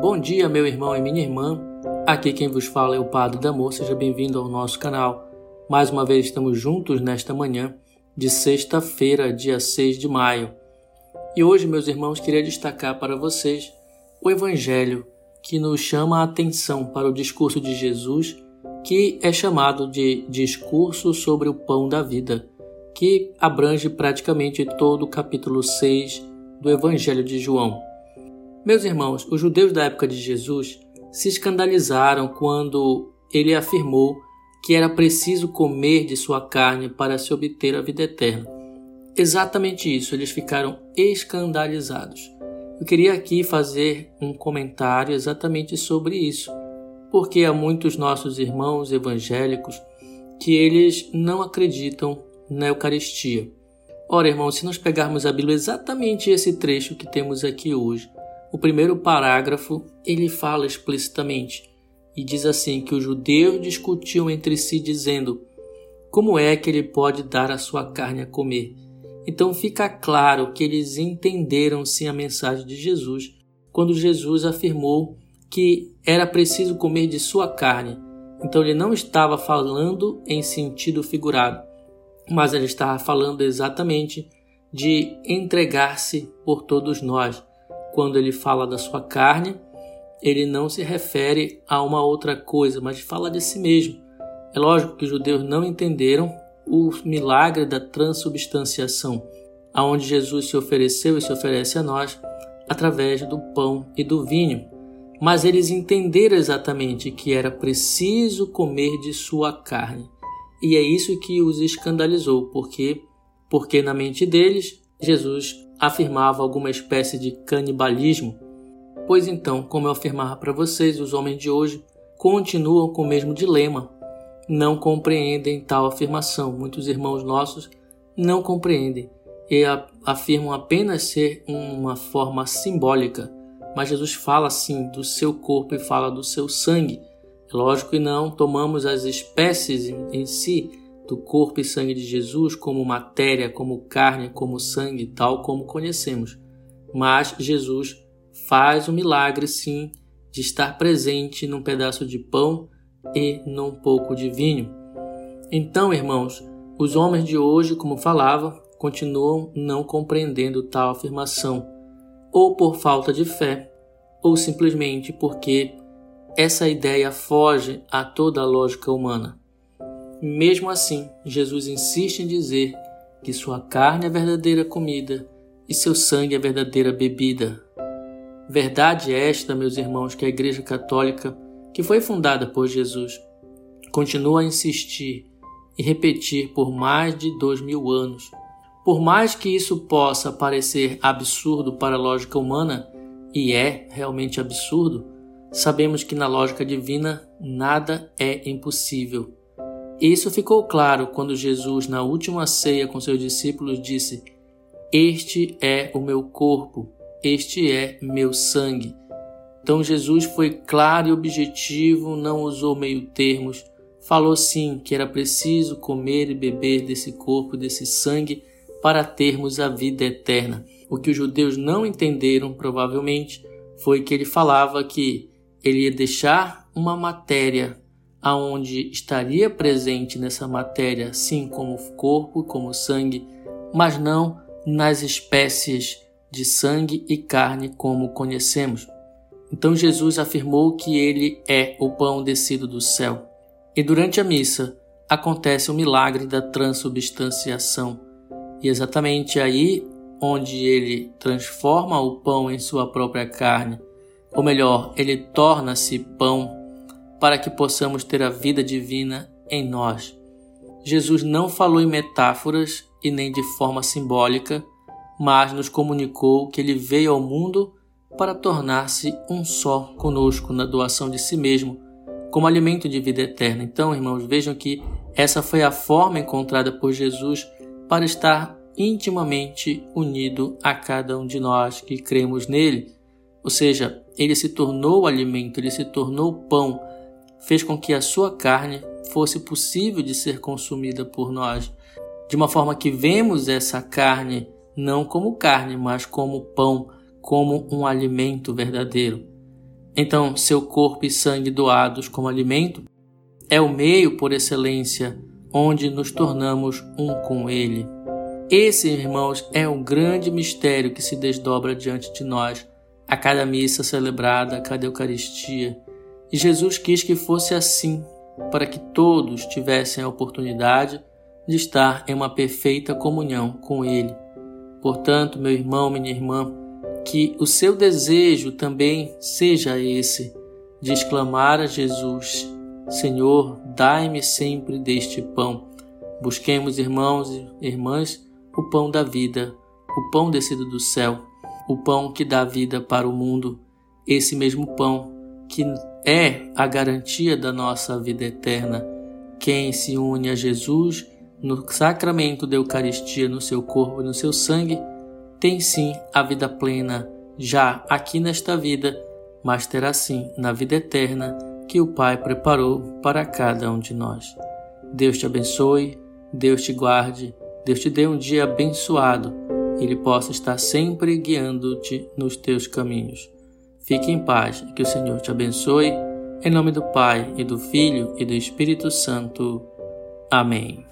Bom dia, meu irmão e minha irmã. Aqui quem vos fala é o Padre Damor. Seja bem-vindo ao nosso canal. Mais uma vez estamos juntos nesta manhã de sexta-feira, dia 6 de maio. E hoje, meus irmãos, queria destacar para vocês o Evangelho que nos chama a atenção para o discurso de Jesus, que é chamado de Discurso sobre o Pão da Vida, que abrange praticamente todo o capítulo 6 do Evangelho de João. Meus irmãos, os judeus da época de Jesus se escandalizaram quando ele afirmou que era preciso comer de sua carne para se obter a vida eterna. Exatamente isso, eles ficaram escandalizados. Eu queria aqui fazer um comentário exatamente sobre isso, porque há muitos nossos irmãos evangélicos que eles não acreditam na Eucaristia. Ora, irmãos, se nós pegarmos a Bíblia exatamente esse trecho que temos aqui hoje, o primeiro parágrafo ele fala explicitamente e diz assim que os judeus discutiam entre si dizendo: Como é que ele pode dar a sua carne a comer? Então fica claro que eles entenderam sim a mensagem de Jesus quando Jesus afirmou que era preciso comer de sua carne. Então ele não estava falando em sentido figurado, mas ele estava falando exatamente de entregar-se por todos nós quando ele fala da sua carne, ele não se refere a uma outra coisa, mas fala de si mesmo. É lógico que os judeus não entenderam o milagre da transubstanciação, aonde Jesus se ofereceu e se oferece a nós através do pão e do vinho. Mas eles entenderam exatamente que era preciso comer de sua carne. E é isso que os escandalizou, porque porque na mente deles Jesus afirmava alguma espécie de canibalismo? Pois então, como eu afirmava para vocês, os homens de hoje continuam com o mesmo dilema. Não compreendem tal afirmação. Muitos irmãos nossos não compreendem e afirmam apenas ser uma forma simbólica. Mas Jesus fala sim do seu corpo e fala do seu sangue. É lógico que não tomamos as espécies em si, do corpo e sangue de Jesus como matéria, como carne, como sangue, tal como conhecemos. Mas Jesus faz o milagre, sim, de estar presente num pedaço de pão e num pouco de vinho. Então, irmãos, os homens de hoje, como falava, continuam não compreendendo tal afirmação, ou por falta de fé, ou simplesmente porque essa ideia foge a toda a lógica humana. Mesmo assim, Jesus insiste em dizer que sua carne é verdadeira comida e seu sangue é verdadeira bebida. Verdade é esta, meus irmãos, que a Igreja Católica, que foi fundada por Jesus, continua a insistir e repetir por mais de dois mil anos. Por mais que isso possa parecer absurdo para a lógica humana, e é realmente absurdo, sabemos que na lógica divina nada é impossível. Isso ficou claro quando Jesus, na última ceia com seus discípulos, disse: Este é o meu corpo, este é meu sangue. Então Jesus foi claro e objetivo, não usou meio-termos, falou sim que era preciso comer e beber desse corpo, desse sangue, para termos a vida eterna. O que os judeus não entenderam, provavelmente, foi que ele falava que ele ia deixar uma matéria aonde estaria presente nessa matéria, assim como corpo, como o sangue, mas não nas espécies de sangue e carne como conhecemos. Então Jesus afirmou que ele é o pão descido do céu. E durante a missa acontece o milagre da transubstanciação. E exatamente aí onde ele transforma o pão em sua própria carne, ou melhor, ele torna-se pão para que possamos ter a vida divina em nós. Jesus não falou em metáforas e nem de forma simbólica, mas nos comunicou que ele veio ao mundo para tornar-se um só conosco na doação de si mesmo, como alimento de vida eterna. Então, irmãos, vejam que essa foi a forma encontrada por Jesus para estar intimamente unido a cada um de nós que cremos nele. Ou seja, ele se tornou alimento, ele se tornou pão fez com que a sua carne fosse possível de ser consumida por nós, de uma forma que vemos essa carne não como carne, mas como pão, como um alimento verdadeiro. Então, seu corpo e sangue doados como alimento é o meio por excelência onde nos tornamos um com Ele. Esse, irmãos, é um grande mistério que se desdobra diante de nós a cada missa celebrada, a cada Eucaristia. E Jesus quis que fosse assim, para que todos tivessem a oportunidade de estar em uma perfeita comunhão com Ele. Portanto, meu irmão, minha irmã, que o seu desejo também seja esse, de exclamar a Jesus: Senhor, dai-me sempre deste pão. Busquemos, irmãos e irmãs, o pão da vida, o pão descido do céu, o pão que dá vida para o mundo, esse mesmo pão que é a garantia da nossa vida eterna. Quem se une a Jesus no sacramento da Eucaristia, no seu corpo e no seu sangue, tem sim a vida plena, já aqui nesta vida, mas terá sim na vida eterna que o Pai preparou para cada um de nós. Deus te abençoe, Deus te guarde, Deus te dê um dia abençoado, Ele possa estar sempre guiando-te nos teus caminhos. Fique em paz e que o Senhor te abençoe. Em nome do Pai, e do Filho e do Espírito Santo. Amém.